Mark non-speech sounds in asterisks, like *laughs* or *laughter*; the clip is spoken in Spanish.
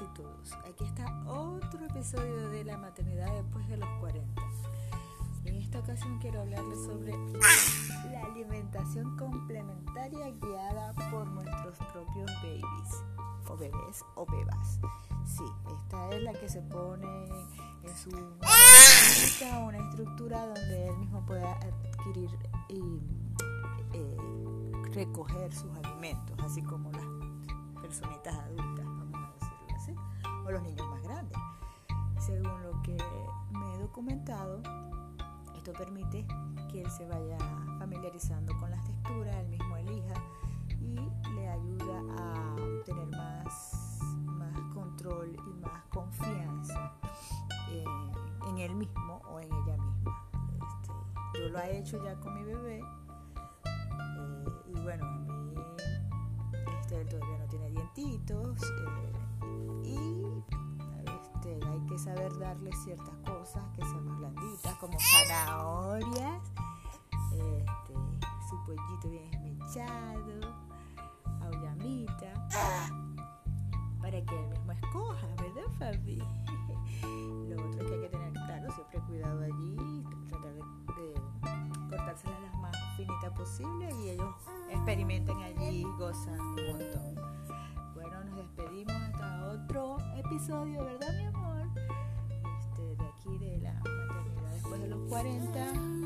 y todos. Aquí está otro episodio de la maternidad después de los 40. En esta ocasión quiero hablarles sobre la alimentación complementaria guiada por nuestros propios babies, o bebés o bebas. Sí, esta es la que se pone en su una estructura donde él mismo pueda adquirir y eh, recoger sus alimentos, así como las personitas adultas, vamos a decirlo así, o los niños más grandes. Según lo que me he documentado, esto permite que él se vaya familiarizando con las texturas, él mismo elija y le ayuda a obtener más, más control y más confianza eh, en él mismo o en ella misma. Este, yo lo he hecho ya con mi bebé eh, y bueno, a mí este, él todavía no tiene saber darle ciertas cosas que sean más blanditas como zanahorias, este, su pollito bien esmechado, aullamita, para que él mismo escoja, ¿verdad Fabi? *laughs* Lo otro es que hay que tener, claro, siempre cuidado allí, tratar de, de cortárselas las más finitas posible y ellos experimenten allí y gozan un montón. Bueno, nos despedimos hasta otro episodio, ¿verdad, mi amor? 40,